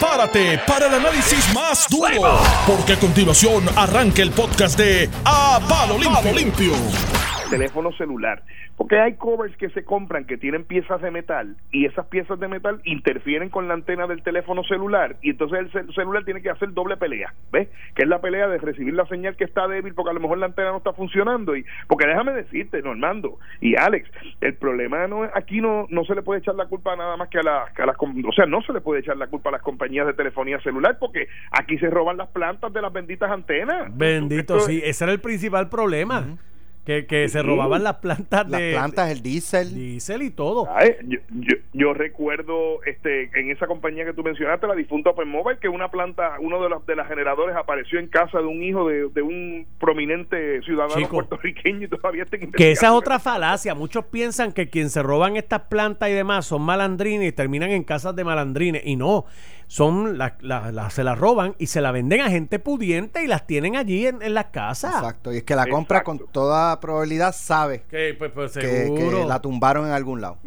prepárate para el análisis más duro, porque a continuación arranca el podcast de A Palo Limpio. Teléfono celular. Porque hay covers que se compran que tienen piezas de metal y esas piezas de metal interfieren con la antena del teléfono celular y entonces el cel- celular tiene que hacer doble pelea, ¿ves? Que es la pelea de recibir la señal que está débil porque a lo mejor la antena no está funcionando y porque déjame decirte, Normando y Alex, el problema no es- aquí no no se le puede echar la culpa nada más que a las que a las com- o sea, no se le puede echar la culpa a las compañías de telefonía celular porque aquí se roban las plantas de las benditas antenas. Bendito, Esto- sí. Ese era el principal problema. Que, que se robaban las plantas Las de plantas, el diésel. diésel y todo. Ay, yo, yo, yo recuerdo este en esa compañía que tú mencionaste, la difunta Open Mobile, que una planta, uno de los de las generadores apareció en casa de un hijo de, de un prominente ciudadano Chico. puertorriqueño y todavía está Que esa es otra falacia. Muchos piensan que quien se roban estas plantas y demás son malandrines y terminan en casas de malandrines. Y no, son la- la- la- se las roban y se la venden a gente pudiente y las tienen allí en, en las casas. Exacto. Y es que la compra Exacto. con toda probabilidad sabe Que, pues, pues, que la tumbaron en algún lado.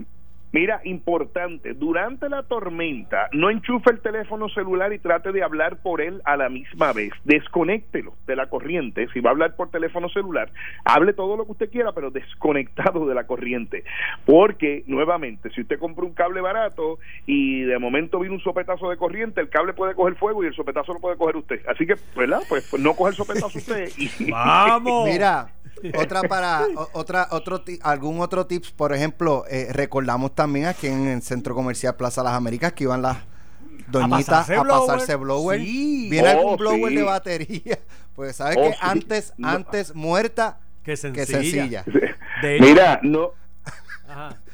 Mira, importante, durante la tormenta no enchufe el teléfono celular y trate de hablar por él a la misma vez. Desconéctelo de la corriente. Si va a hablar por teléfono celular, hable todo lo que usted quiera, pero desconectado de la corriente. Porque, nuevamente, si usted compra un cable barato y de momento viene un sopetazo de corriente, el cable puede coger fuego y el sopetazo lo puede coger usted. Así que, ¿verdad? Pues, pues no coge el sopetazo usted. Y, ¡Vamos! Mira, otra para o- otra otro ti- algún otro tips, por ejemplo, eh, recordamos también aquí en el Centro Comercial Plaza Las Américas que iban las doñitas pasarse a blower. pasarse blower. Sí. Viene Oh, algún blower sí. de batería. Pues sabes Oh, que sí. antes No. antes muerta Que que sencilla. sencilla. De hecho- Mira, no,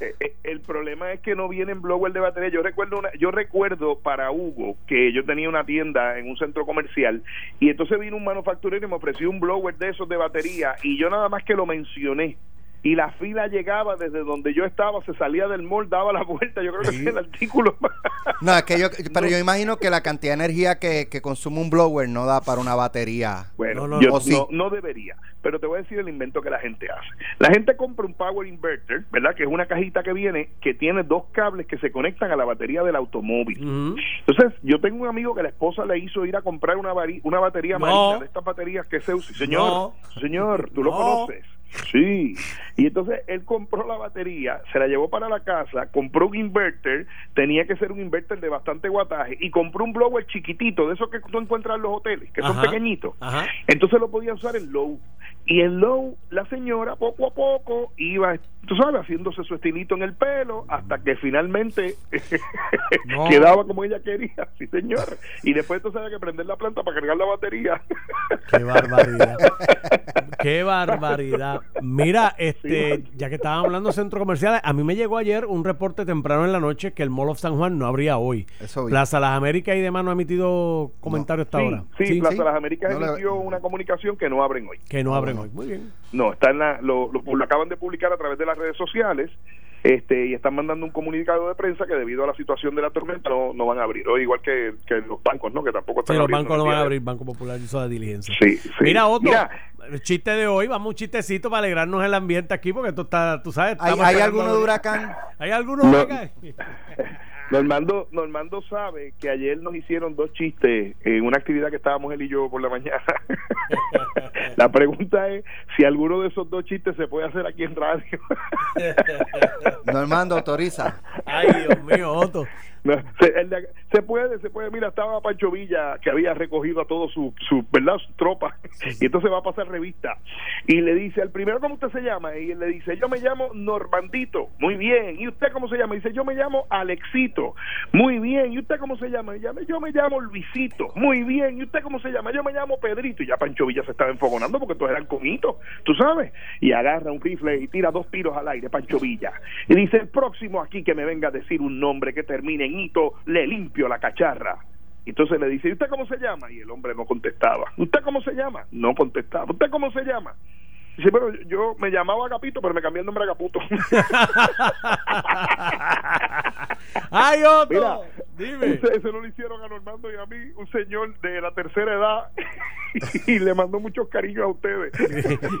Eh, eh, el problema es que no vienen blower de batería. Yo recuerdo una, yo recuerdo para Hugo que yo tenía una tienda en un centro comercial y entonces vino un manufacturero y me ofreció un blower de esos de batería y yo nada más que lo mencioné y la fila llegaba desde donde yo estaba, se salía del mall, daba la vuelta. Yo creo que ese es el artículo. No, es que yo pero yo imagino que la cantidad de energía que, que consume un blower no da para una batería. Bueno, No, no, yo no. no, O sí. no debería, pero te voy a decir el invento que la gente hace. La gente compra un power inverter, ¿verdad? Que es una cajita que viene que tiene dos cables que se conectan a la batería del automóvil. Entonces, yo tengo un amigo que la esposa le hizo ir a comprar una, una batería No. marina de estas baterías que se usa. Señor, No. señor, tú lo No. conoces. Sí. Y entonces él compró la batería, se la llevó para la casa, compró un inverter, tenía que ser un inverter de bastante guataje, y compró un blower chiquitito, de esos que tú encuentras en los hoteles, que son pequeñitos. Ajá. Entonces lo podía usar en low. Y en low, la señora poco a poco iba, tú sabes, haciéndose su estilito en el pelo hasta que finalmente No. quedaba como ella quería, sí señor. Y después entonces había que prender la planta para cargar la batería. Qué barbaridad. Qué barbaridad. Mira, este, Sí. ya que estaban hablando de centros comerciales, a mí me llegó ayer un reporte temprano en la noche que el Mall of San Juan no abría hoy. Eso. Plaza Las Américas y demás no ha emitido comentarios hasta sí, ahora. sí, Plaza sí. Las Américas No emitió una comunicación que no abren hoy. Que no Ah, abren hoy. Muy bien. No, está en la, lo, lo, lo acaban de publicar a través de las redes sociales este y están mandando un comunicado de prensa que debido a la situación de la tormenta no, no van a abrir. O igual que, que los bancos, ¿no? Que tampoco Sí, están los abriendo bancos no van a de- abrir, Banco Popular hizo la diligencia. Sí, sí. Mira, otro. Mira, El chiste de hoy, vamos un chistecito para alegrarnos el ambiente aquí, porque esto está, tú sabes. ¿Hay, hay alguno de huracán? ¿Hay alguno No. acá? Normando, Normando sabe que ayer nos hicieron dos chistes en una actividad que estábamos él y yo por la mañana. la pregunta es si alguno de esos dos chistes se puede hacer aquí en radio. Normando autoriza. Ay, Dios mío, Otto. No, se, el de- se puede, se puede. Mira, estaba Pancho Villa que había recogido a todos su, su, ¿verdad? Su tropa. Y entonces va a pasar revista. Y le dice al primero, ¿cómo usted se llama? Y él le dice, yo me llamo Normandito. Muy bien. ¿Y usted cómo se llama? Y dice, yo me llamo Alexito. Muy bien. ¿Y usted cómo se llama? Y llama, yo me llamo Luisito. Muy bien. ¿Y usted cómo se llama? Yo me llamo Pedrito. Y ya Pancho Villa se estaba enfogonando porque todos eran comitos, tú sabes. Y agarra un rifle y tira dos tiros al aire, Pancho Villa. Y dice, el próximo aquí que me venga a decir un nombre que termine en le limpio la cacharra. Entonces le dice, ¿y usted cómo se llama? Y el hombre no contestaba. ¿Usted cómo se llama? No contestaba. ¿Usted cómo se llama? Sí, pero yo me llamaba Agapito, pero me cambié el nombre a Agaputo. ¡Ay! Mira, Dime. Ese, ese no lo hicieron a Normando y a mí, un señor de la tercera edad, y le mandó muchos cariños a ustedes.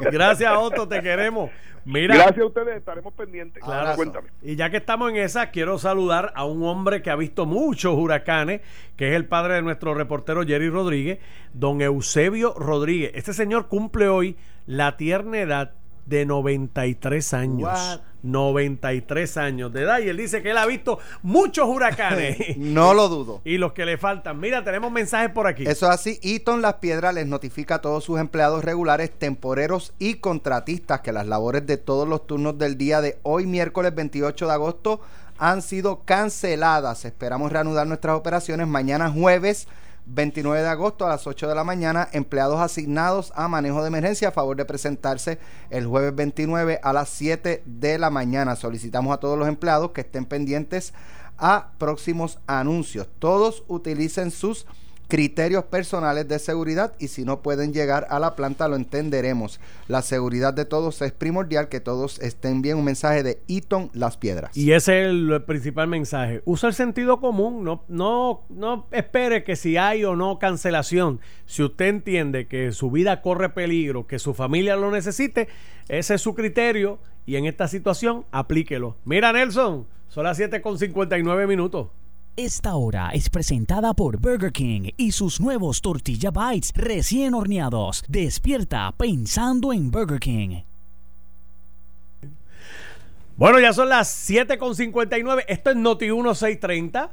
Gracias, Otto, te queremos. Mira, Gracias a ustedes, estaremos pendientes. Claro. Cuéntame. Y ya que estamos en esa, quiero saludar a un hombre que ha visto muchos huracanes, que es el padre de nuestro reportero Jerry Rodríguez, don Eusebio Rodríguez. Este señor cumple hoy la tierna edad de 93 años. What? 93 años de edad. Y él dice que él ha visto muchos huracanes. No lo dudo. y los que le faltan. Mira, tenemos mensajes por aquí. Eso es así. Eaton Las Piedras les notifica a todos sus empleados regulares, temporeros y contratistas que las labores de todos los turnos del día de hoy, miércoles 28 de agosto, han sido canceladas. Esperamos reanudar nuestras operaciones mañana jueves 29 de agosto a las 8 de la mañana. Empleados asignados a manejo de emergencia a favor de presentarse el jueves 29 a las 7 de la mañana. Solicitamos a todos los empleados que estén pendientes a próximos anuncios. Todos utilicen sus criterios personales de seguridad y si no pueden llegar a la planta lo entenderemos. La seguridad de todos es primordial, que todos estén bien. Un mensaje de Eaton Las Piedras. Y ese es el principal mensaje. Usa el sentido común. No, no, no espere que si hay o no cancelación. Si usted entiende que su vida corre peligro, que su familia lo necesite, ese es su criterio. Y en esta situación, aplíquelo. Mira, Nelson, son las 7 con 59 minutos. Esta hora es presentada por Burger King y sus nuevos Tortilla Bites recién horneados. Despierta pensando en Burger King. Bueno, ya son las 7 con 59. Esto es Noti 1630.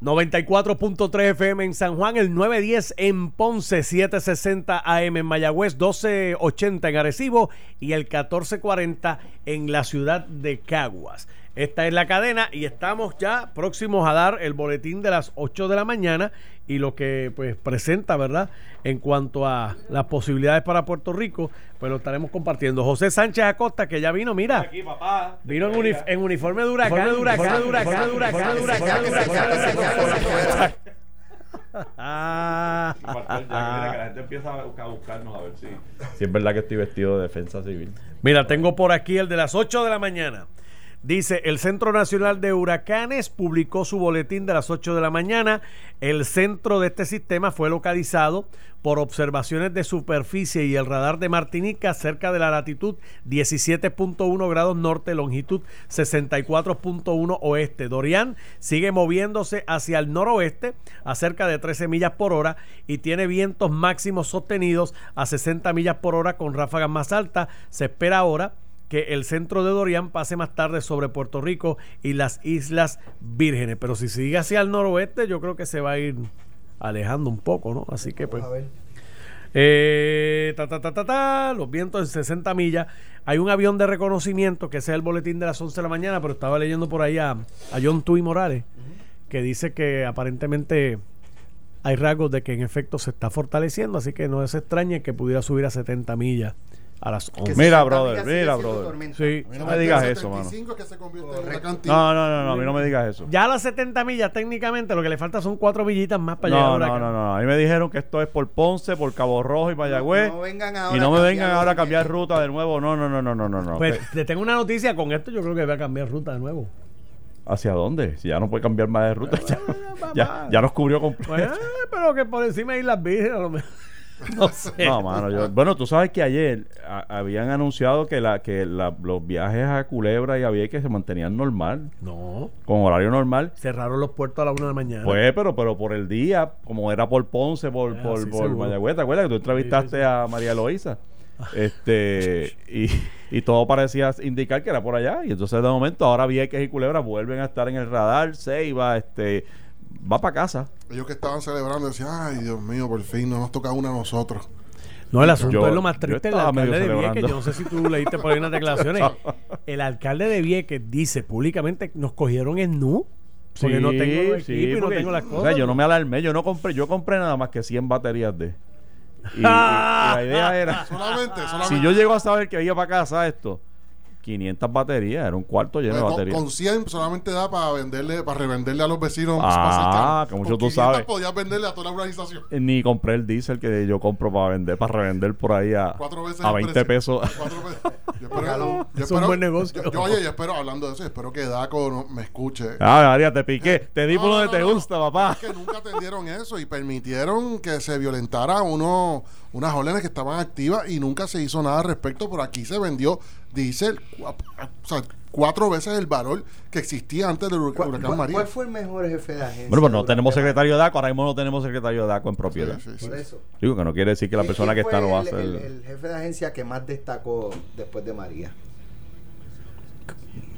94.3 FM en San Juan, el 910 en Ponce, 760 AM en Mayagüez, 1280 en Arecibo y el 1440 en la ciudad de Caguas. Esta es la cadena y estamos ya próximos a dar el boletín de las 8 de la mañana y lo que pues presenta, ¿verdad? En cuanto a las posibilidades para Puerto Rico, pues lo estaremos compartiendo. José Sánchez Acosta, que ya vino, mira. Vino en, uni- en uniforme de huracán. Ah. Que la gente empieza a buscar- a buscarnos a ver si, si es verdad que estoy vestido de defensa civil. Mira, tengo por aquí el de las 8 de la mañana. Dice, el Centro Nacional de Huracanes publicó su boletín de las 8 de la mañana. El centro de este sistema fue localizado por observaciones de superficie y el radar de Martinica cerca de la latitud 17.1 grados norte, longitud 64.1 oeste. Dorian sigue moviéndose hacia el noroeste a cerca de 13 millas por hora y tiene vientos máximos sostenidos a 60 millas por hora con ráfagas más altas. Se espera ahora que el centro de Dorian pase más tarde sobre Puerto Rico y las Islas Vírgenes. Pero si sigue hacia el noroeste, yo creo que se va a ir alejando un poco, ¿no? Así que pues... Eh, ta, ta, ta, ta, ta, los vientos en 60 millas. Hay un avión de reconocimiento que ese es el boletín de las 11 de la mañana, pero estaba leyendo por ahí a, a John Tui Morales, que dice que aparentemente hay rasgos de que en efecto se está fortaleciendo, así que no es extraño que pudiera subir a 70 millas a las 11. Mira, brother, mira, brother. Sí. No me digas eso, mano. No, no, no, no, a mí no me digas eso. Ya a las 70 millas técnicamente lo que le falta son 4 millitas más para No, llegar a no, no, no. A mí me dijeron que esto es por Ponce, por Cabo Rojo y Mayagüez. No vengan ahora y no me vengan ahora a cambiar ruta de nuevo. No, no, no, no, no, no. no. Pues te tengo una noticia con esto, yo creo que va a cambiar ruta de nuevo. ¿Hacia dónde? Si ya no puede cambiar más de ruta. Ya, ya, ya nos cubrió completo. Pues, eh, pero que por encima de Islas Vírgenes a lo mejor. No sé. No, mano, yo- bueno, tú sabes que ayer a- habían anunciado que la que la- los viajes a Culebra y a Vieques se mantenían normal, No. con horario normal. Cerraron los puertos a la una de la mañana. Pues, pero, pero por el día, como era por Ponce, por, Ah, por, sí, por seguro. Mayagüez, ¿te acuerdas que tú entrevistaste Sí, sí, sí. a María Loíza? Este, y, y todo parecía indicar que era por allá. Y entonces de momento ahora Vieques y Culebra vuelven a estar en el radar, se va, este, va para casa. Ellos que estaban celebrando decían, ay Dios mío, por fin no nos toca una a nosotros. No, el asunto Yo- es lo más triste. El estaba alcalde de Vieques, yo no sé si tú leíste por ahí unas declaraciones. El alcalde de Vieques dice públicamente nos cogieron en nu porque no tengo los Sí, equipos y no tengo las o cosas. sea, yo no me alarmé, yo no compré, yo compré nada más que 100 baterías de. Y, y- y la idea era, Solamente, solamente. si yo llego a saber que iba para casa esto, 500 baterías, era un cuarto lleno de Pues, con, baterías. con 100 solamente da para venderle, para revenderle a los vecinos. Ah, que mucho Con tú 500 sabes. podías venderle a toda la organización. Eh, Ni compré el diésel que yo compro para vender, para revender por ahí a, veces a el 20 precio. pesos. Cuatro veces. Yo espero, yo Es un buen negocio. Yo, yo, oye, yo espero, hablando de eso, espero que Daco no- me escuche. Ah, María, te piqué. Te di No, por no, donde no, te no. gusta, papá. Es que nunca atendieron eso y permitieron que se violentara uno, unas órdenes que estaban activas y nunca se hizo nada al respecto. Por aquí se vendió diésel, cua- o sea, cuatro veces el valor que existía antes del huracán, ¿Cuál, huracán cuál- María. cuál fue el mejor jefe de agencia? Bueno, pues no tenemos secretario de DACO, ahora mismo no tenemos secretario de DACO en propiedad. Sí, sí, sí. Por eso. Digo que no quiere decir que la ¿Quién persona que está no va a el- ser. El, el jefe de agencia que más destacó después de María.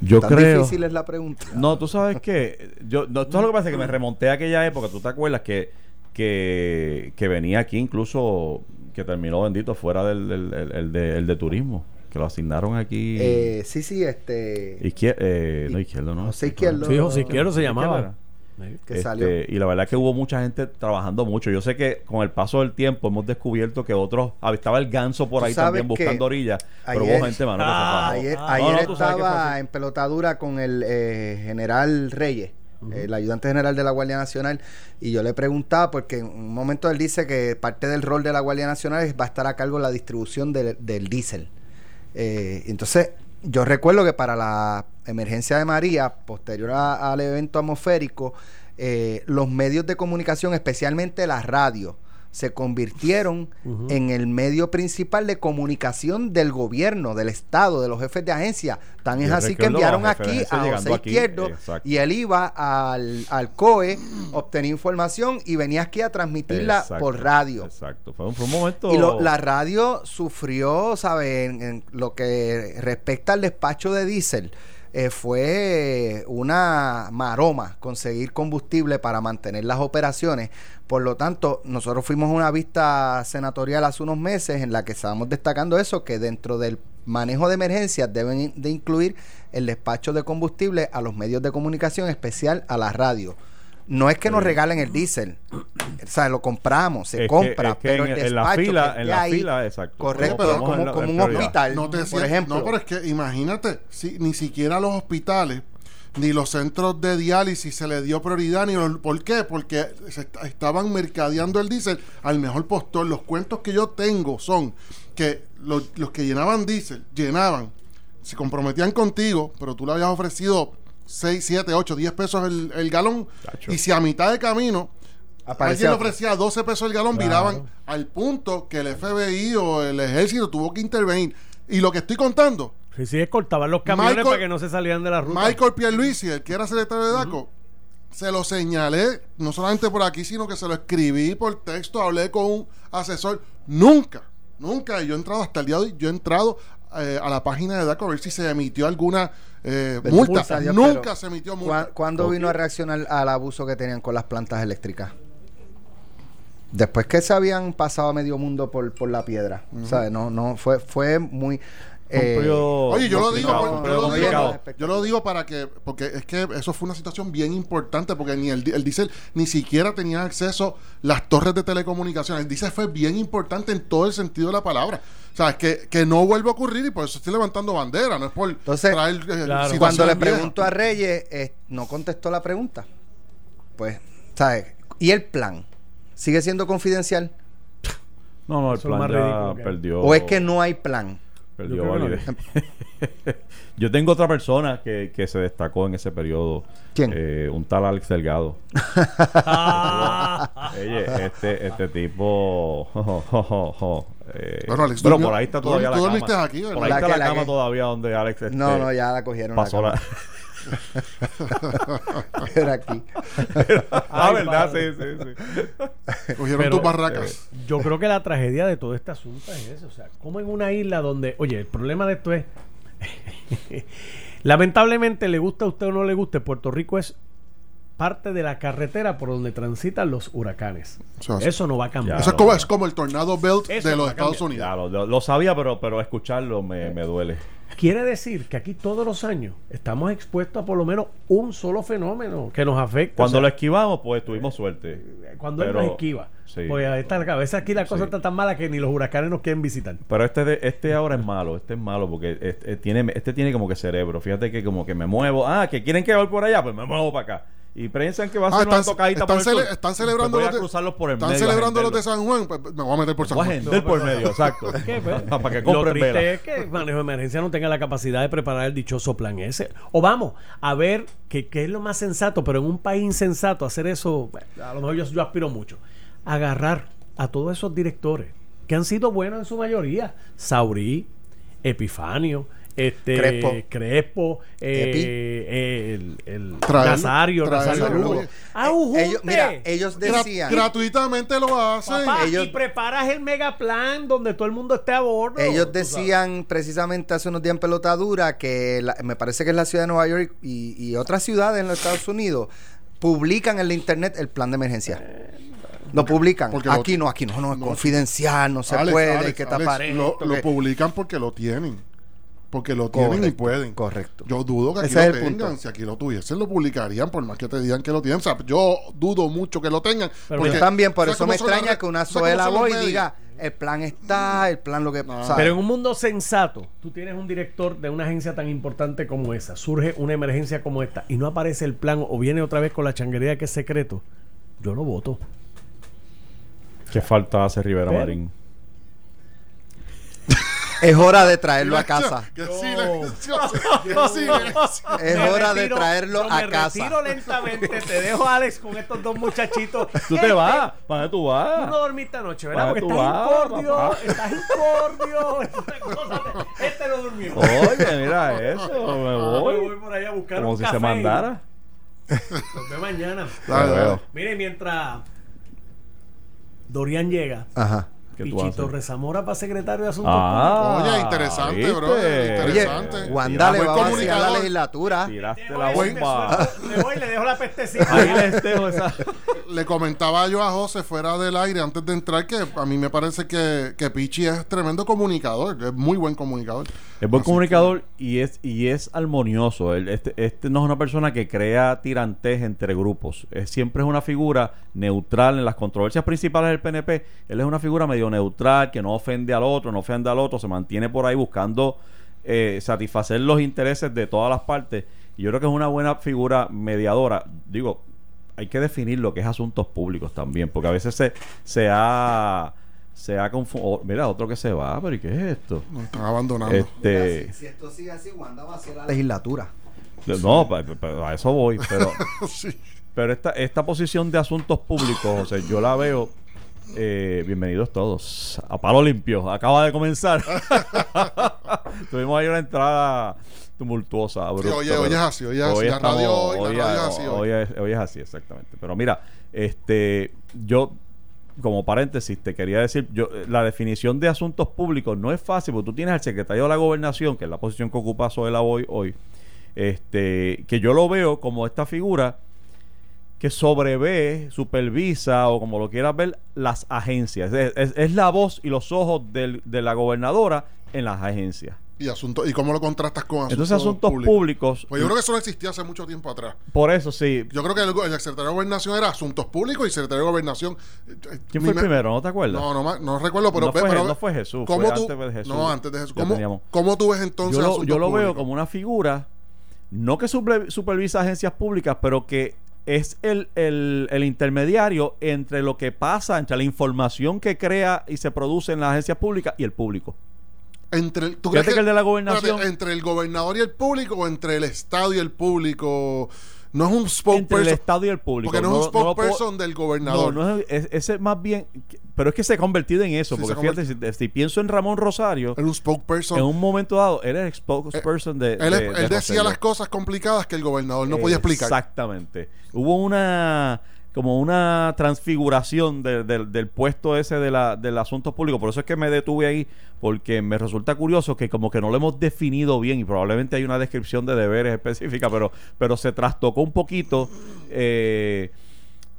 Yo Tan creo. difícil es la pregunta. No, tú sabes que yo no, esto es lo que pasa que me remonté a aquella época, tú te acuerdas que que, que venía aquí incluso que terminó bendito fuera del, del- el, el de, el de turismo, que lo asignaron aquí Eh, sí, sí, este. izquier- eh, no izquierdo, no. José Izquierdo. Sí, José Izquierdo se llamaba. Que Este, salió. Y la verdad es que hubo mucha gente trabajando mucho. Yo sé que con el paso del tiempo hemos descubierto que otros. ah, Estaba el ganso por ahí también buscando orillas. Pero ayer- hubo gente, mano, Ah. Ayer, Ah, ayer no, no, estaba en pelotadura con el eh, general Reyes, el ayudante general de la Guardia Nacional, y yo le preguntaba, porque en un momento él dice que parte del rol de la Guardia Nacional es- va a estar a cargo de la distribución del- del diésel. Eh, entonces, yo recuerdo que para la emergencia de María, posterior a- al evento atmosférico, eh, los medios de comunicación, especialmente la radio, se convirtieron en el medio principal de comunicación del gobierno, del Estado, de los jefes de agencia. Tan es así que enviaron aquí a José aquí, Izquierdo exacto. y él iba al, al COE, obtenía información y venía aquí a transmitirla Exacto, por radio. Exacto. Fue un, fue un momento. Y lo- la radio sufrió, ¿sabes? En, en lo que respecta al despacho de diésel, eh, fue una maroma conseguir combustible para mantener las operaciones. Por lo tanto, nosotros fuimos a una vista senatorial hace unos meses en la que estábamos destacando eso, que dentro del manejo de emergencias deben de incluir el despacho de combustible a los medios de comunicación, especial a la radio. No es que nos regalen el diésel, o sea, lo compramos, se Es que- compra, es que pero en- el en la despacho fila- que en la ahí, fila, exacto. correcto, pero como, en la- como en un prioridad. hospital, No te por decía- ejemplo. No, pero es que imagínate, si, ni siquiera los hospitales ni los centros de diálisis se le dio prioridad. Ni los- ¿Por qué? Porque se est- estaban mercadeando el diésel al mejor postor. Los cuentos que yo tengo son que los, los que llenaban diésel, llenaban, se comprometían contigo, pero tú le habías ofrecido 6, 7, 8, 10 pesos el, el galón. Chacho. Y si a mitad de camino Aparecía alguien ofrecía 12 pesos el galón, viraban al punto que el FBI o el ejército tuvo que intervenir. Y lo que estoy contando, Sí, sí, cortaban los camiones Michael- para que no se salieran de la ruta. Michael Pierluisi, el que era secretario de DACO, se lo señalé, no solamente por aquí, sino que se lo escribí por texto, hablé con un asesor. Nunca, nunca, yo he entrado hasta el día de hoy, yo he entrado eh, a la página de DACO a ver si se emitió alguna eh, multa. multa, Dios, Nunca pero se emitió ¿cuá- multa. ¿Cuándo vino a reaccionar al abuso que tenían con las plantas eléctricas? Después que se habían pasado a medio mundo por, por la piedra. ¿sabes? No, no, fue, fue muy. Eh, Oye, yo lo digo, por- yo lo digo, complicado. yo lo digo para que, porque es que eso fue una situación bien importante, porque ni el, el diésel ni siquiera tenía acceso las torres de telecomunicaciones. El diésel fue bien importante en todo el sentido de la palabra. O sea, es que, que no vuelve a ocurrir y por eso estoy levantando bandera, no es por Entonces, traer eh, claro. Cuando le pregunto a Reyes, eh, no contestó la pregunta. Pues, ¿sabes? ¿Y el plan? ¿Sigue siendo confidencial? No, no, el Eso plan ya ridículo perdió. ¿O es que no hay plan? Perdió que no validez. Yo tengo otra persona que, que se destacó en ese periodo. ¿Quién? Eh, un tal Alex Delgado. Oye, este, este tipo. eh, Bueno, Alex pero por ahí está tú- todavía tú la dormiste cama. aquí, por ahí La está que- la, la cama que- todavía donde Alex. este, No, no, ya la cogieron. pasó la la. Era aquí. ah, Ay, ¿verdad? padre. Sí, sí, sí. Cogieron Pero, tus barracas. Yo creo que la tragedia de todo este asunto es eso. O sea, como en una isla donde, oye, el problema de esto es, lamentablemente, le gusta a usted o no le guste, Puerto Rico es parte de la carretera por donde transitan los huracanes. Eso es. Eso no va a cambiar. Eso es como, es como el tornado belt Eso de los Estados. Unidos. Lo- lo sabía, pero, pero escucharlo me, me duele. Quiere decir que aquí todos los años estamos expuestos a por lo menos un solo fenómeno que nos afecta. Cuando O lo esquivamos, pues tuvimos suerte. cuando él nos esquiva. sí. Porque a esta cabeza aquí la cosa Sí. está tan mala que ni los huracanes nos quieren visitar. Pero este de- este ahora es malo, este es malo porque este, tiene este tiene como que cerebro. Fíjate que como que me muevo, ah, que quieren que voy por allá, pues me muevo para acá. Y piensan que va a Ah, ser una están, tocadita están por el cele- están celebrando los de, cruzarlos por el están medio. celebrando los de. San Juan, pues me voy a meter por San Voy a Juan. por medio, exacto. ¿Qué, pues? para que Lo compren triste vela. es que el manejo de emergencia no tenga la capacidad de preparar el dichoso plan ese. O vamos a ver qué qué es lo más sensato, pero en un país insensato hacer eso, bueno, a lo mejor yo, yo aspiro mucho. Agarrar a todos esos directores que han sido buenos en su mayoría. Saurí, Epifanio, este Crespo. Crespo, eh, eh, el, el Traerlo, Nazario, traerlo, Nazario Lugo. oye. Ah. Ellos, mira, ellos Gra- decían, gratuitamente lo hacen. Papá, ellos- y preparas el megaplan donde todo el mundo esté a bordo. ellos decían precisamente hace unos días en pelotadura que la- me parece que es la ciudad de Nueva York y, y otras ciudades en los Estados Unidos publican en la internet el plan de emergencia. Lo publican. Porque lo- aquí no, aquí no, no, es no. confidencial, no se Alex, puede, hay que Alex, tapar lo, publican porque lo tienen. Porque lo tienen y pueden. correcto. Yo dudo que aquí Ese lo es el tengan. punto. Si aquí lo tuviesen, lo publicarían, por más que te digan que lo tienen. O sea, yo dudo mucho que lo tengan. Pero porque- Yo también, por ¿sabes eso me extraña que una ¿sabes cómo suela son los voy y diga, el plan está, el plan lo que... No. ¿sabes? Pero en un mundo sensato, tú tienes un director de una agencia tan importante como esa, surge una emergencia como esta y no aparece el plan o viene otra vez con la changuería que es secreto, yo lo voto. ¿Qué falta hace Rivera Pero- Marín? Es hora de traerlo a casa. Es hora de traerlo a me casa. retiro lentamente, te dejo Alex con estos dos muchachitos. Tú te vas, ¿para tú Tú vas? no dormiste anoche, ¿verdad? ¿Para Porque tú estás vas, incordio, papá? estás incordio. Esta cosa te- Este no durmió. Oye, mira eso, me Ah, voy. me voy por allá a buscar Como un si café se mandara. Nos vemos mañana. Mire, mientras Dorian llega, Ajá. ¿Qué tú vas a Pichito? Rezamora para secretario de Asuntos Ah, Oye, interesante, ¿viste? bro. Oye, Interesante. Wanda le va a vaciar la legislatura. Tiraste la Me voy, me bomba. suelto, Me voy, le dejo la pestecita. Ahí les dejo esa. Le comentaba yo a José fuera del aire antes de entrar que a mí me parece que, que Pichi es tremendo comunicador, es muy buen comunicador. Es buen Así comunicador y es y es armonioso. Este, este no es una persona que crea tirantes entre grupos. Es, siempre es una figura neutral en las controversias principales del PNP. Él es una figura medio neutral, que no ofende al otro, no ofende al otro, se mantiene por ahí buscando eh, satisfacer los intereses de todas las partes. Y yo creo que es una buena figura mediadora. Digo, hay que definir lo que es asuntos públicos también, porque a veces se, se ha... Se ha confundido. Mira, otro que se va, pero ¿y qué es esto? Nos están abandonando. Este, Si, si esto sigue así, Wanda va a hacer la legislatura. no, pa- pa- a eso voy, pero, Sí. pero esta, esta posición de asuntos públicos, o sea, yo la veo. Eh, bienvenidos todos a palo limpio. Acaba de comenzar. Tuvimos ahí una entrada tumultuosa. abrupta, oye, hoy es así, hoy es así. La radio hoy, la radio es así hoy. hoy es, hoy es así, exactamente. Pero mira, este, yo como paréntesis te quería decir, yo la definición de asuntos públicos no es fácil, porque tú tienes al secretario de la gobernación, que es la posición que ocupa Soela hoy, hoy este, que yo lo veo como esta figura que sobrevé, supervisa o como lo quieras ver, las agencias. Es, es- es la voz y los ojos del- de la gobernadora en las agencias. Y, asunto, ¿Y cómo lo contrastas con asuntos, Entonces asuntos públicos, Pues yo creo que eso no existía hace mucho tiempo atrás. por eso sí. Yo creo que el, el secretario de Gobernación era Asuntos Públicos y secretario de Gobernación. eh, eh, ¿Quién fue el me- primero? ¿No te acuerdas? No, no, no recuerdo, pero, No fue- pero no fue Jesús, ¿cómo fue tú, antes de Jesús. No, antes de Jesús. ¿Cómo, cómo tú ves entonces yo lo, yo lo veo como una figura, no que supervisa agencias públicas, pero que es el, el- el intermediario entre lo que pasa, entre la información que crea y se produce en las agencias públicas y el público. Entre el, ¿tú crees que el de la gobernación- espérate, entre el gobernador y el público o entre el Estado y el público. No es un Entre el spokesperson. Estado y el público. Porque no, es un spokesperson del No, gobernador. no es, es- ese más bien, pero es que se ha convertido en eso, Sí, porque fíjate, si, si pienso en Ramón Rosario, Era un spokesperson. en un momento dado, él era el spokesperson de, él, de- él de decía las cosas complicadas que el gobernador no podía explicar. Exactamente. Hubo una como una transfiguración de- de- del puesto ese de la, del asunto público. Por eso es que me detuve ahí, porque me resulta curioso que como que no lo hemos definido bien y probablemente hay una descripción de deberes específica, pero, pero se trastocó un poquito. eh,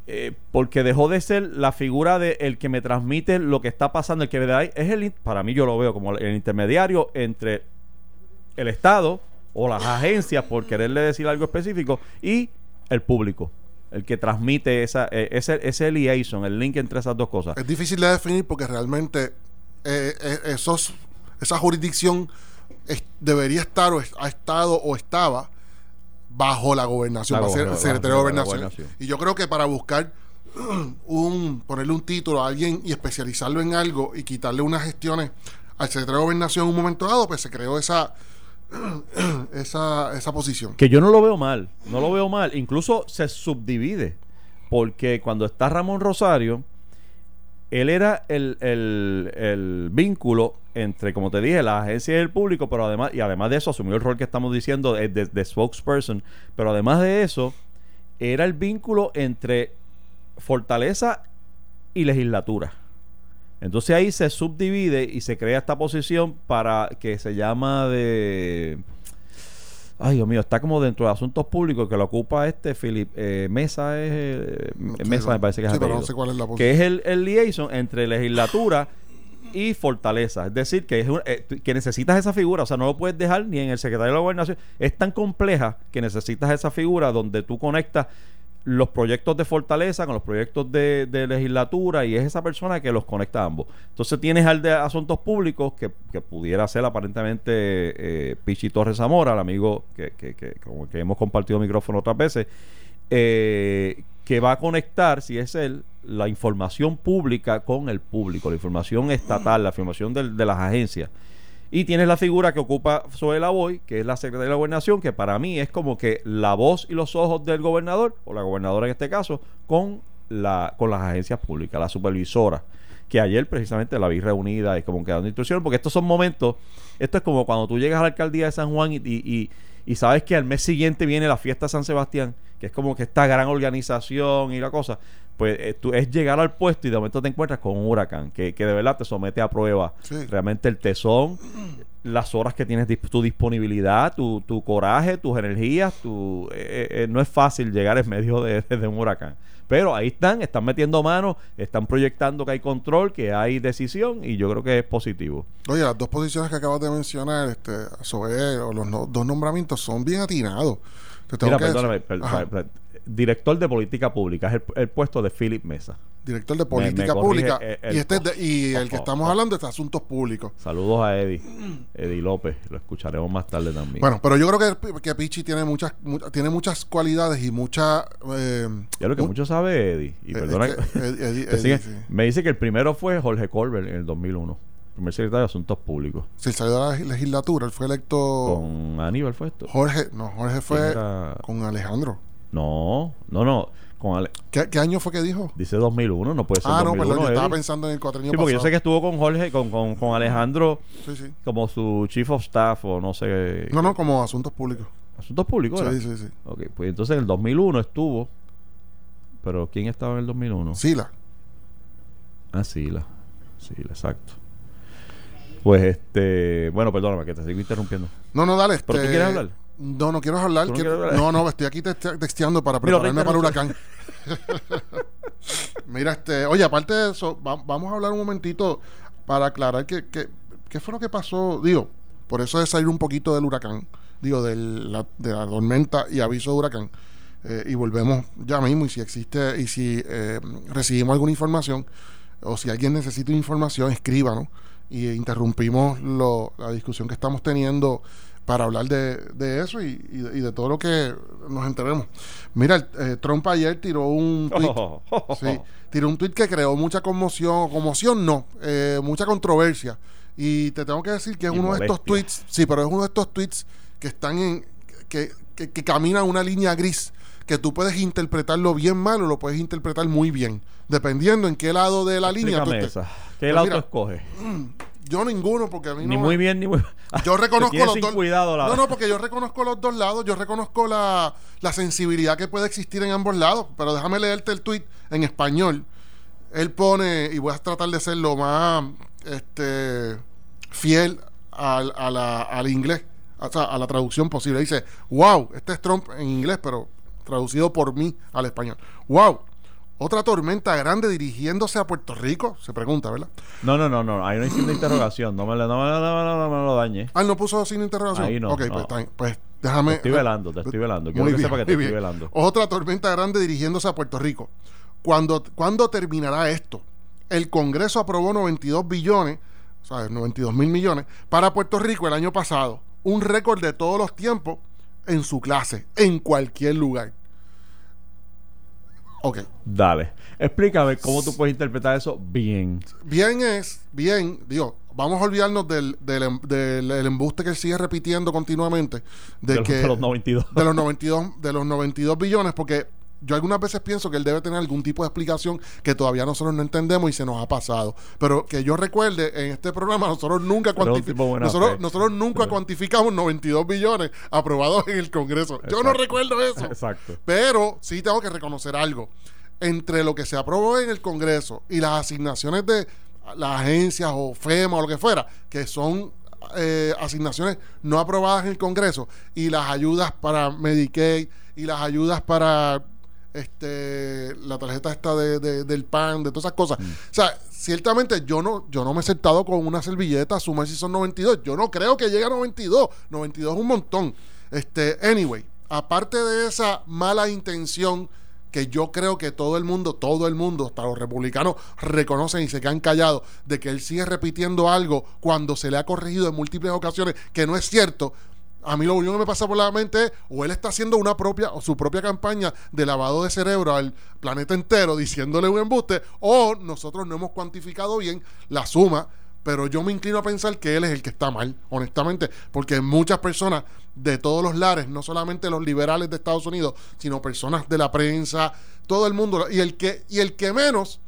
eh, porque dejó de ser la figura de el que me transmite lo que está pasando, el que me da es el para mí yo lo veo como el intermediario entre el Estado o las agencias por quererle decir algo específico y el público. El que transmite esa, eh, ese, ese liaison, el link entre esas dos cosas. Es difícil de definir porque realmente eh, eh, esos, esa jurisdicción es- debería estar o es- ha estado o estaba bajo la gobernación, La ser secretario de gobernación. gobernación. Y yo creo que para buscar un ponerle un título a alguien y especializarlo en algo y quitarle unas gestiones al secretario de gobernación en un momento dado, pues se creó esa esa, esa posición. Que yo no lo veo mal, no lo veo mal. Incluso se subdivide. Porque cuando está Ramón Rosario, él era el, el- el vínculo entre, como te dije, la agencia y el público, pero además, y además de eso, asumió el rol que estamos diciendo de, de- de spokesperson. Pero además de eso, era el vínculo entre fortaleza y legislatura. Entonces ahí se subdivide y se crea esta posición para que se llama de Ay, Dios mío, está como dentro de asuntos públicos que lo ocupa este Philip eh, Mesa es eh, sé, Mesa me parece que es sí, pero apellido. no sé cuál es la que posición. es el, el liaison entre legislatura y fortaleza, es decir, que es un- eh, que necesitas esa figura, o sea, no lo puedes dejar ni en el secretario de la gobernación, es tan compleja que necesitas esa figura donde tú conectas los proyectos de fortaleza con los proyectos de, de legislatura y es esa persona que los conecta a ambos. Entonces tienes al de asuntos públicos que, que pudiera ser aparentemente eh, Pichi Torres Zamora, el amigo que, que, que, el que hemos compartido micrófono otras veces, eh, que va a conectar, si es él, la información pública con el público, la información estatal, la información de las agencias. Y tienes la figura que ocupa Zoe Lavoy, que es la secretaria de la gobernación, que para mí es como que la voz y los ojos del gobernador, o la gobernadora en este caso, con, la, con las agencias públicas, la supervisora. Que ayer precisamente la vi reunida y como que dando instrucciones, porque estos son momentos, esto es como cuando tú llegas a la alcaldía de San Juan y, y, y- sabes que al mes siguiente viene la fiesta de San Sebastián, que es como que esta gran organización y la cosa, pues eh, tú, es llegar al puesto y de momento te encuentras con un huracán que, que de verdad te somete a prueba Sí. realmente el tesón, las horas que tienes, tu disponibilidad, tu, tu coraje, tus energías, tu, eh, eh, no es fácil llegar en medio de, de un huracán. Pero ahí están, están metiendo manos, están proyectando que hay control, que hay decisión y yo creo que es positivo. Oye, las dos posiciones que acabas de mencionar, este, sobre o los no- dos nombramientos, son bien atinados. Te tengo Mira, que perdóname, per- director de política pública, es el, el puesto de Philip Mesa. director de me política pública. el- el- y este de- y el que estamos hablando es de asuntos públicos. Saludos a Eddie, Eddie López, lo escucharemos más tarde también. Bueno, pero yo creo que, que Pichi tiene muchas mu- tiene muchas cualidades y muchas eh, ya lo que mu- mucho sabe Eddie, y eh, perdona, es que Eddie- Eddie- que sigue- Eddie, sí. me dice que el primero fue Jorge Colbert en el 2001, primer secretario de Asuntos Públicos. Él salió de la legislatura, él fue electo Con Aníbal fue esto. Jorge, no, Jorge fue con Alejandro. No, no, no. Con Ale- ¿Qué, qué año fue que dijo? dice 2001, no puede ser Ah, no, 2001. perdón, yo estaba pensando en el cuatrenio Sí, porque yo pasado. sé que estuvo con Jorge, con, con, con Alejandro Sí, sí. como su chief of staff o no sé. No, no, como asuntos públicos. Asuntos públicos. Sí, ¿era? sí, sí. Ok, pues entonces en el 2001 estuvo. Pero ¿quién estaba en el 2001? Sila. Ah, Sila. Sila, exacto. Pues este. Bueno, perdóname que te sigo interrumpiendo. No, no, dale. ¿Pero tú este, quieres hablar? No, no quiero hablar. ¿Tú no hablar? no, no, estoy aquí texte- texteando para prepararme para el huracán. Mira, este, oye, aparte de eso, va- vamos a hablar un momentito para aclarar que, que- qué fue lo que pasó. Digo, por eso de salir un poquito del huracán, digo, del- la, de la tormenta y aviso de huracán. eh, y volvemos ya mismo. Y si existe, y si eh, recibimos alguna información, o si alguien necesita información, escríbanos. Y interrumpimos lo- la discusión que estamos teniendo para hablar de, de eso y, y de, y de todo lo que nos enteremos. Mira, eh, Trump ayer tiró un tweet, sí, tiró un tweet que creó mucha conmoción, conmoción no, eh, mucha controversia. Y te tengo que decir que es Y uno de estos tweets, sí, pero es uno de estos tweets que están en, que, que, que camina una línea gris, que tú puedes interpretarlo bien mal o lo puedes interpretar muy bien, dependiendo en qué lado de la línea tú estés. ¿Qué Pues auto mira, escoge? Yo ninguno, porque a mí Ni no muy me- bien, ni muy yo reconozco los dos. cuidado la- No, no, porque yo reconozco los dos lados. Yo reconozco la, la sensibilidad que puede existir en ambos lados. Pero déjame leerte el tweet en español. Él pone, y voy a tratar de ser lo más este, fiel al, a la- al inglés, o sea, a la traducción posible. Dice, wow, este es Trump en inglés, pero traducido por mí al español. Wow, otra tormenta grande dirigiéndose a Puerto Rico, se pregunta, ¿verdad? No, no, no, no. Ahí no hay signo de interrogación. No me, lo- no, me lo- no, me lo- no me lo dañe. Ah, no puso sin interrogación. Ahí no, Ok, pues. Pues Déjame. Te estoy velando, te estoy velando. Quiero Muy que bien, sepa que te estoy bien. velando. Otra tormenta grande dirigiéndose a Puerto Rico. ¿Cuándo, ¿Cuándo terminará esto? El Congreso aprobó 92 billones, o sea, 92 mil millones, para Puerto Rico el año pasado. Un récord de todos los tiempos en su clase, en cualquier lugar. Ok. Dale. Explícame cómo tú puedes interpretar eso bien. Bien es, bien, digo, vamos a olvidarnos del, del, em- del- del embuste que sigue repitiendo continuamente. De, De los- que, de los 92. De los 92, de los 92 billones, porque yo algunas veces pienso que él debe tener algún tipo de explicación que todavía nosotros no entendemos y se nos ha pasado. Pero que yo recuerde, en este programa nosotros nunca, cuantifi- nosotros, nosotros nunca Pero- cuantificamos 92 billones aprobados en el Congreso. Yo no recuerdo eso. Exacto. Pero sí tengo que reconocer algo. Entre lo que se aprobó en el Congreso y las asignaciones de las agencias o FEMA o lo que fuera, que son eh, asignaciones no aprobadas en el Congreso, y las ayudas para Medicaid y las ayudas para este la tarjeta esta de, de- del PAN, de todas esas cosas. O sea, ciertamente yo no, yo no me he sentado con una servilleta a sumar si son 92. Yo no creo que llegue a 92. 92 es un montón. Este, anyway, aparte de esa mala intención que yo creo que todo el mundo, todo el mundo, hasta los republicanos reconocen y se quedan callados de que él sigue repitiendo algo cuando se le ha corregido en múltiples ocasiones que no es cierto. A mí lo único que me pasa por la mente es o él está haciendo una propia o su propia campaña de lavado de cerebro al planeta entero diciéndole un embuste o nosotros no hemos cuantificado bien la suma pero yo me inclino a pensar que él es el que está mal, honestamente, porque muchas personas de todos los lares, no solamente los liberales de Estados Unidos, sino personas de la prensa, todo el mundo, y el que, y el que menos,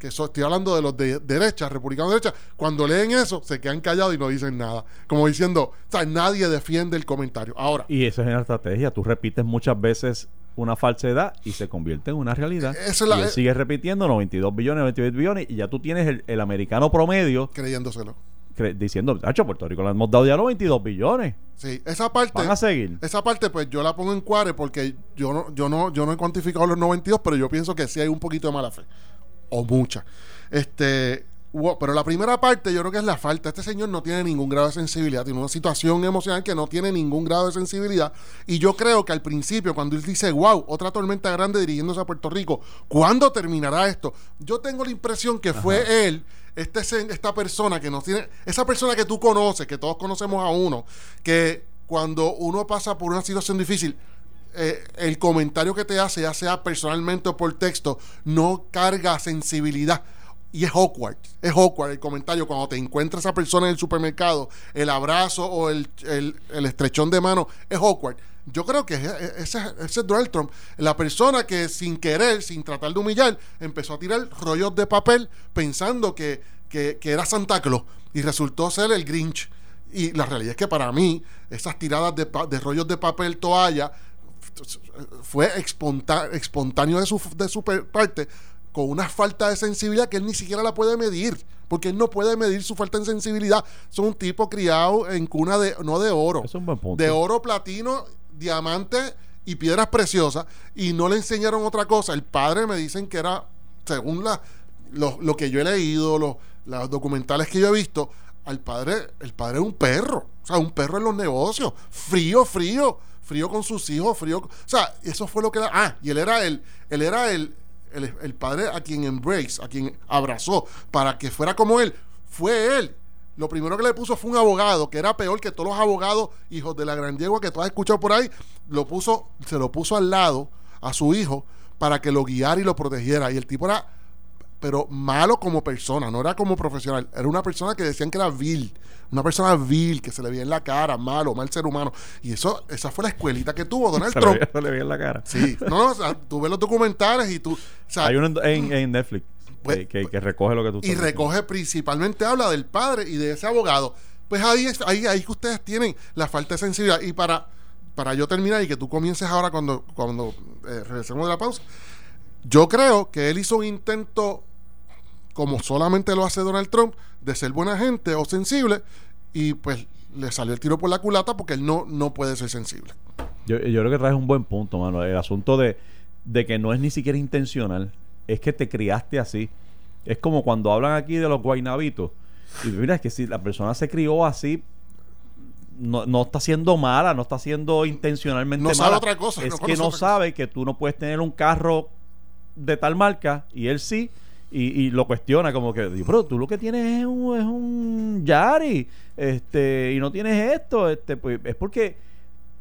que eso, estoy hablando de los de derecha, republicanos de derecha, cuando leen eso, se quedan callados y no dicen nada. Como diciendo, o sea, nadie defiende el comentario. Ahora, Y esa es una estrategia. Tú repites muchas veces una falsedad y se convierte en una realidad. Esa es la- y él sigue repitiendo 92 billones, 92 billones y ya tú tienes el, el americano promedio creyéndoselo. cre- diciendo, Hacho, Puerto Rico le hemos dado ya los 22 billones. Sí, esa parte. Van a seguir. Esa parte, pues yo la pongo en cuare porque yo no, yo no, yo no he cuantificado los 92, pero yo pienso que sí hay un poquito de mala fe. O mucha. Este. Pero la primera parte yo creo que es la falta. Este señor no tiene ningún grado de sensibilidad, tiene una situación emocional que no tiene ningún grado de sensibilidad. Y yo creo que al principio, cuando él dice, wow, otra tormenta grande dirigiéndose a Puerto Rico, ¿cuándo terminará esto? Yo tengo la impresión que fue él, este, esta persona que nos tiene, esa persona que tú conoces, que todos conocemos a uno, que cuando uno pasa por una situación difícil, eh, el comentario que te hace, ya sea personalmente o por texto, no carga sensibilidad. Y es awkward, es awkward el comentario cuando te encuentra esa persona en el supermercado, el abrazo o el, el- estrechón de mano, es awkward. Yo creo que ese, ese es Donald Trump, la persona que sin querer, sin tratar de humillar, empezó a tirar rollos de papel pensando que, que, era Santa Claus y resultó ser el Grinch. Y la realidad es que para mí, esas tiradas de, de rollos de papel toalla fue espontáneo de su, de su parte, con una falta de sensibilidad que él ni siquiera la puede medir, porque él no puede medir su falta de sensibilidad. Son un tipo criado en cuna de, no de oro, Es un buen punto. de oro, platino, diamante y piedras preciosas, y no le enseñaron otra cosa. El padre me dicen que era, según la, lo, lo que yo he leído, los, los documentales que yo he visto, al padre, el padre es un perro, o sea, un perro en los negocios, frío, frío, frío con sus hijos, frío, o sea, eso fue lo que ah, y él era el, él era el, el, el padre a quien embrace, a quien abrazó, para que fuera como él, fue él. Lo primero que le puso fue un abogado, que era peor que todos los abogados, hijos de la gran yegua que tú has escuchado por ahí, lo puso, se lo puso al lado a su hijo para que lo guiara y lo protegiera. Y el tipo era, pero malo como persona, no era como profesional. Era una persona que decían que era vil, una persona vil, que se le veía en la cara, malo, mal ser humano. Y eso, esa fue la escuelita que tuvo Donald Se Trump. se le veía en la cara. Sí, no, no, o sea, tú ves los documentales y tú, o sea, Hay uno en, en- Netflix Pues- que, que- que recoge lo que tú y estás diciendo. recoge principalmente habla del padre y de ese abogado. Pues ahí es ahí, ahí que ustedes tienen la falta de sensibilidad. Y para, para yo terminar y que tú comiences ahora cuando, cuando eh, regresemos de la pausa, yo creo que él hizo un intento, como solamente lo hace Donald Trump, de ser buena gente o sensible, y pues le salió el tiro por la culata porque él no, no puede ser sensible. Yo, yo creo que traes un buen punto, mano. El asunto de, de que no es ni siquiera intencional, es que te criaste así. Es como cuando hablan aquí de los guaynabitos. Y mira, es que si la persona se crió así, no, no está siendo mala, no está siendo intencionalmente No sabe mala. otra cosa, Es no que no cosa. sabe que tú no puedes tener un carro de tal marca y él sí. Y, y lo cuestiona como que, pero tú lo que tienes es un, es un Yari, este, y no tienes esto, este, pues es porque,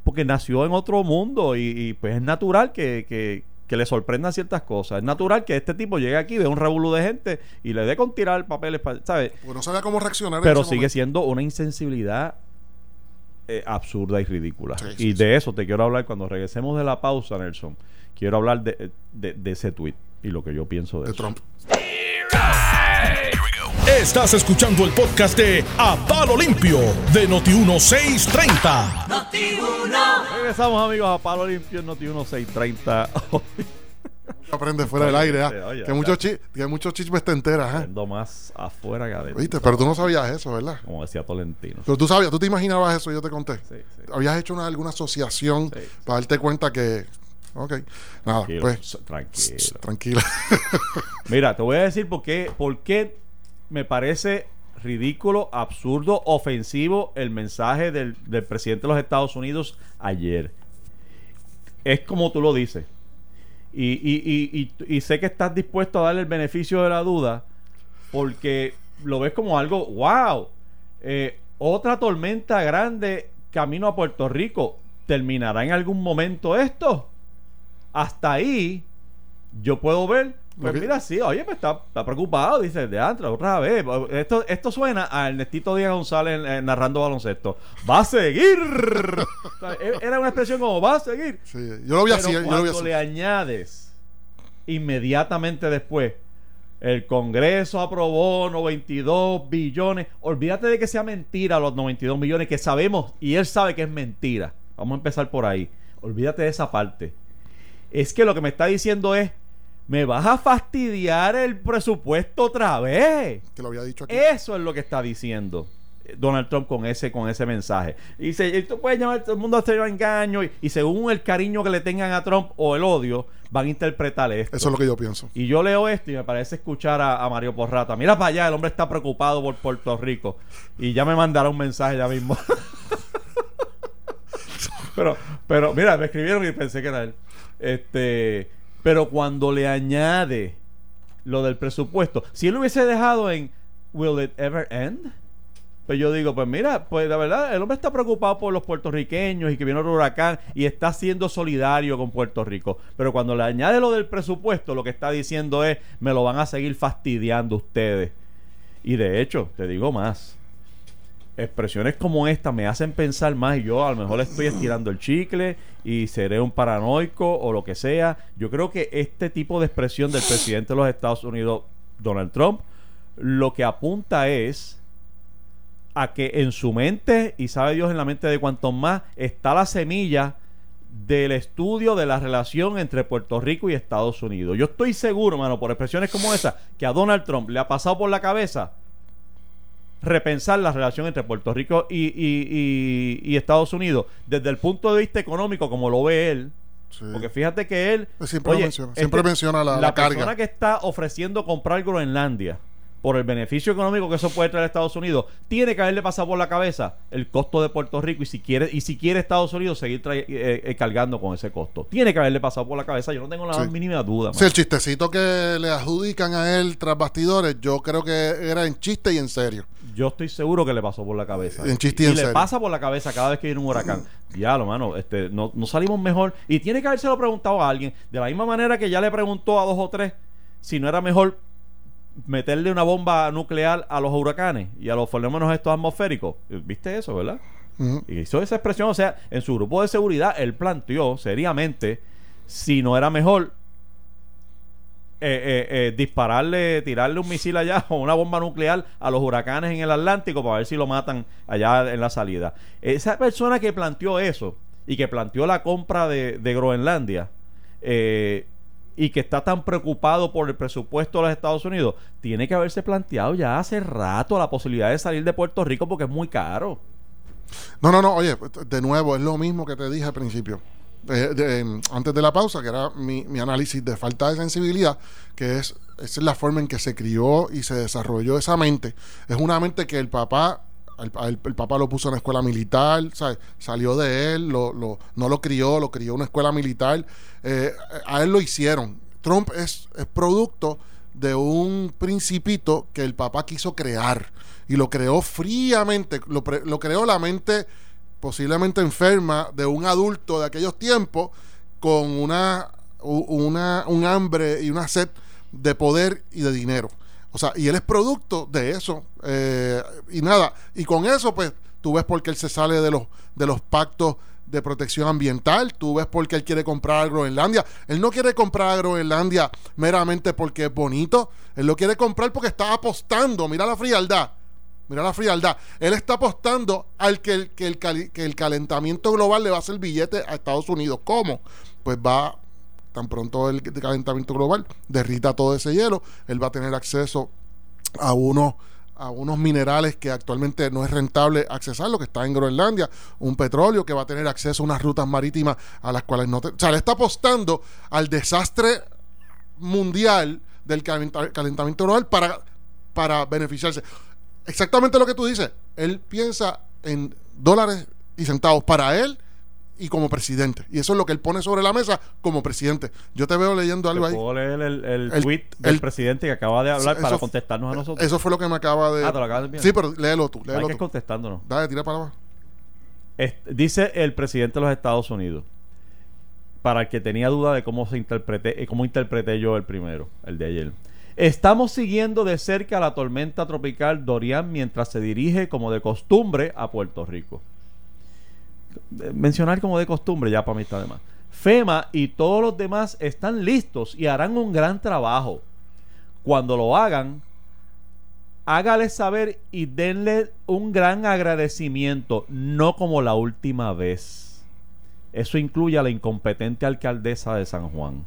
porque nació en otro mundo y, y, pues es natural que, que, que le sorprendan ciertas cosas. Es natural que este tipo llegue aquí, vea un revolú de gente y le dé con tirar papeles, pa- ¿sabes? Porque no sabía cómo reaccionar. en Pero ese sigue momento. siendo una insensibilidad eh, absurda y ridícula. Sí, y sí, de eso te quiero hablar cuando regresemos de la pausa, Nelson. Quiero hablar de, de- de ese tweet y lo que yo pienso de, de eso. Trump. Estás escuchando el podcast de A Palo Limpio de Noti1630. Regresamos, amigos, a Palo Limpio en Noti 1630. Aprende fuera del aire, ¿ah? Oye, que, muchos chi- que muchos chismes te enteras, ¿ah? Yendo más afuera que adentro. ¿Viste? Pero tú no sabías eso, ¿verdad? Como decía Tolentino. Pero tú sabías, tú te imaginabas eso, yo te conté. Sí, sí. Habías hecho una, alguna asociación Sí, sí. para darte cuenta que. Ok. Nada, Tranquilo, pues. tranquilo. Tranquila. Mira, te voy a decir por qué, por qué me parece ridículo, absurdo, ofensivo el mensaje del, del presidente de los Estados Unidos ayer. Es como tú lo dices. Y, y- y- y- y sé que estás dispuesto a darle el beneficio de la duda porque lo ves como algo, wow, eh, otra tormenta grande camino a Puerto Rico. ¿Terminará en algún momento esto? Hasta ahí yo puedo ver, pues mira, sí, oye, pues está, está preocupado, dice, de otra vez. Esto, esto suena a Ernestito Díaz González eh, narrando baloncesto. ¡Va a seguir! O sea, e- Era una expresión como, ¡va a seguir! Sí, yo lo vi así, Pero yo lo cuando así. le añades inmediatamente después, el Congreso aprobó 92 billones. Olvídate de que sea mentira los 92 millones que sabemos y él sabe que es mentira. Vamos a empezar por ahí. Olvídate de esa parte. Es que lo que me está diciendo es, me vas a fastidiar el presupuesto otra vez. Que lo había dicho aquí. Eso es lo que está diciendo eh, Donald Trump con ese, con ese mensaje. Y dice, esto puede llamar a todo el mundo a hacer engaño. Y, y según el cariño que le tengan a Trump o el odio, van a interpretar esto. Eso es lo que yo pienso. Y yo leo esto y me parece escuchar a, a Mario Porrata. Mira para allá, el hombre está preocupado por Puerto Rico. Y ya me mandará un mensaje ya mismo. pero, pero, mira, me escribieron y pensé que era él. Este, pero cuando le añade lo del presupuesto, si él hubiese dejado en Will it ever end? Pues yo digo, pues mira, pues la verdad, el hombre está preocupado por los puertorriqueños y que viene el huracán y está siendo solidario con Puerto Rico. Pero cuando le añade lo del presupuesto, lo que está diciendo es, me lo van a seguir fastidiando ustedes. Y de hecho, te digo más. Expresiones como esta me hacen pensar más yo a lo mejor estoy estirando el chicle y seré un paranoico o lo que sea. Yo creo que este tipo de expresión del presidente de los Estados Unidos, Donald Trump, lo que apunta es a que en su mente, y sabe Dios en la mente de cuantos más, está la semilla del estudio de la relación entre Puerto Rico y Estados Unidos. Yo estoy seguro, mano, por expresiones como esa, que a Donald Trump le ha pasado por la cabeza repensar la relación entre Puerto Rico y, y- y- y Estados Unidos desde el punto de vista económico, como lo ve él. Sí. Porque fíjate que él. Pues siempre menciona, siempre menciona la- la persona carga. que está ofreciendo comprar Groenlandia por el beneficio económico que eso puede traer a Estados Unidos, tiene que haberle pasado por la cabeza el costo de Puerto Rico y si quiere y si quiere Estados Unidos seguir eh, eh, cargando con ese costo. Tiene que haberle pasado por la cabeza, yo no tengo la Sí. mínima duda. Sí, el chistecito que le adjudican a él tras bastidores, yo creo que era en chiste y en serio. Yo estoy seguro que le pasó por la cabeza. En chiste y y en le serio. pasa por la cabeza cada vez que viene un huracán. Ya, lo mano, este, no, no salimos mejor. Y tiene que habérselo preguntado a alguien. De la misma manera que ya le preguntó a dos o tres si no era mejor meterle una bomba nuclear a los huracanes y a los fenómenos estos atmosféricos. ¿Viste eso, verdad? Y hizo esa expresión, o sea, en su grupo de seguridad, él planteó seriamente si no era mejor eh, eh, eh, dispararle, tirarle un misil allá o una bomba nuclear a los huracanes en el Atlántico para ver si lo matan allá en la salida. Esa persona que planteó eso y que planteó la compra de, de Groenlandia eh, y que está tan preocupado por el presupuesto de los Estados Unidos, tiene que haberse planteado ya hace rato la posibilidad de salir de Puerto Rico porque es muy caro. No, no, no, oye, de nuevo, es lo mismo que te dije al principio. Eh, em, antes de la pausa, que era mi, mi análisis de falta de sensibilidad, que es, es la forma en que se crió y se desarrolló esa mente. Es una mente que el papá El, papá lo puso en una escuela militar, salió de él, lo, lo- no lo crió, lo crió en una escuela militar. Eh, a él lo hicieron. Trump es, producto de un principito que el papá quiso crear y lo creó fríamente, lo, creó la mente posiblemente enferma de un adulto de aquellos tiempos con una, una un hambre y una sed de poder y de dinero. O sea, y él es producto de eso. eh, y nada, y con eso, pues, tú ves por qué él se sale de los, de los pactos de protección ambiental, tú ves por qué él quiere comprar a Groenlandia. Él no quiere comprar a Groenlandia meramente porque es bonito, él lo quiere comprar porque está apostando, mira la frialdad, mira la frialdad. Él está apostando al que el, que el, que el calentamiento global le va a hacer billete a Estados Unidos. ¿Cómo? Pues va, tan pronto el calentamiento global derrita todo ese hielo, él va a tener acceso a unos a unos minerales que actualmente no es rentable accesar, lo que está en Groenlandia, un petróleo que va a tener acceso a unas rutas marítimas a las cuales no... o sea, le está apostando al desastre mundial del calenta- calentamiento global para, para beneficiarse. Exactamente lo que tú dices. Él piensa en dólares y centavos para él y como presidente. Y eso es lo que él pone sobre la mesa como presidente. Yo te veo leyendo algo ¿Te ahí. puedo leer el, el, El- tweet del el- presidente que acaba de hablar Eso- para contestarnos a nosotros? Eso fue lo que me acaba de... Ah, ¿te lo acabas de enviar? Sí, pero léelo tú, Hay léelo que tú. contestándonos. Dale, tira para abajo. Dice el presidente de los Estados Unidos, para el que tenía duda de cómo se interprete, eh, cómo interpreté yo el primero, el de ayer. Estamos siguiendo de cerca la tormenta tropical Dorian mientras se dirige como de costumbre a Puerto Rico. Mencionar como de costumbre ya para mí está de más. FEMA y todos los demás están listos y harán un gran trabajo. Cuando lo hagan, hágales saber y denle un gran agradecimiento, no como la última vez. Eso incluye a la incompetente alcaldesa de San Juan.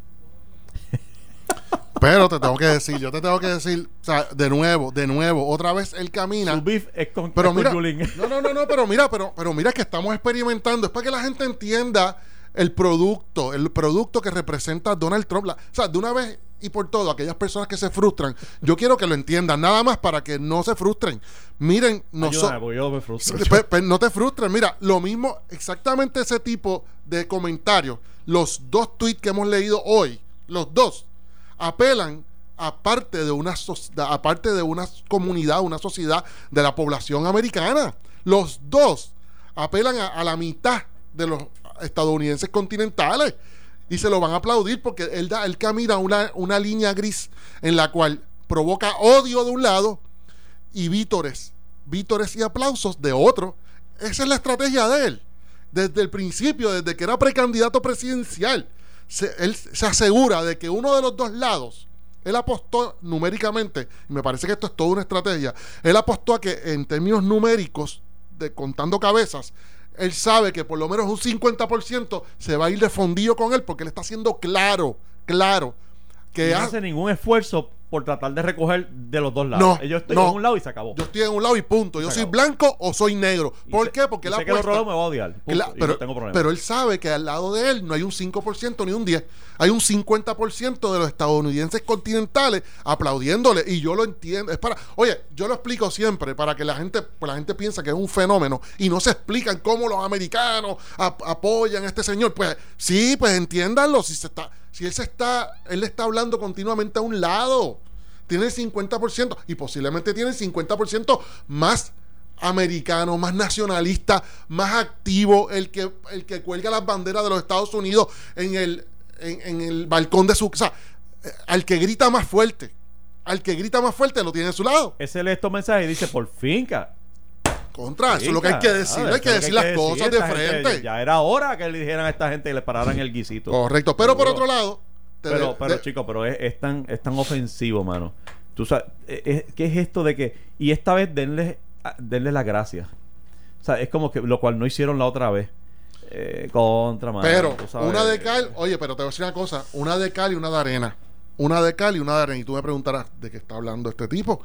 Pero te tengo que decir, yo te tengo que decir, o sea, de nuevo, de nuevo, otra vez él camina. Su beef es con, Pero es mira, no, no, no, no, pero mira, pero, pero mira que estamos experimentando. Es para que la gente entienda el producto, el producto que representa Donald Trump. La- o sea, de una vez y por todo, aquellas personas que se frustran, yo quiero que lo entiendan, nada más para que no se frustren. Miren, nosotros. porque yo me frustro. Pe- pe- no te frustres, mira, lo mismo, exactamente ese tipo de comentarios, los dos tweets que hemos leído hoy, los dos, apelan a parte de una, de una comunidad, una sociedad de la población americana. Los dos apelan a, la mitad de los estadounidenses continentales y se lo van a aplaudir porque él, da, él camina una, una línea gris en la cual provoca odio de un lado y vítores y aplausos de otro. Esa es la estrategia de él. Desde el principio, desde que era precandidato presidencial, se- él se asegura de que uno de los dos lados, él apostó numéricamente, y me parece que esto es toda una estrategia, él apostó a que en términos numéricos, de contando cabezas, él sabe que por lo menos un 50% se va a ir de fondillo con él porque él está haciendo claro, claro, que no ha- hace ningún esfuerzo por tratar de recoger de los dos lados. No, Yo estoy no. en un lado y se acabó. Yo estoy en un lado y punto. Yo Se soy acabó. blanco o soy negro. ¿Por qué? Porque la sé que el otro lado me va a odiar. punto, pero, no tengo problema. pero él sabe que al lado de él no hay un 5% ni un 10%. Hay un 50% de los estadounidenses continentales aplaudiéndole. Y yo lo entiendo. Es para, oye, yo lo explico siempre para que la gente, pues la gente piensa que es un fenómeno y no se explican cómo los americanos ap- apoyan a este señor. Pues sí, pues entiéndanlo. Si se está, si él se está, él está hablando continuamente a un lado. Tiene el 50% y posiblemente tiene el 50% más americano, más nacionalista, más activo, el que, el que cuelga las banderas de los Estados Unidos en el, en, el balcón de su... O sea, eh, al que grita más fuerte, al que grita más fuerte lo tiene a su lado. Ese lee estos mensajes y dice, por fin, ca- Contra, eso es lo que hay que decir, hay que decir las cosas de frente. Ya era hora que le dijeran a esta gente que le pararan el guisito. Correcto, pero por otro lado... Pero, pero de- chico, pero es, es tan, es tan ofensivo, mano. Tú sabes, eh, ¿qué es esto de que... Y esta vez denle, denle las gracias. O sea, es como que lo cual no hicieron la otra vez. Eh, contra, mano. Pero una de cal, oye, pero te voy a decir una cosa, una de cal y una de arena. Una de cal y una de arena. Y tú me preguntarás de qué está hablando este tipo.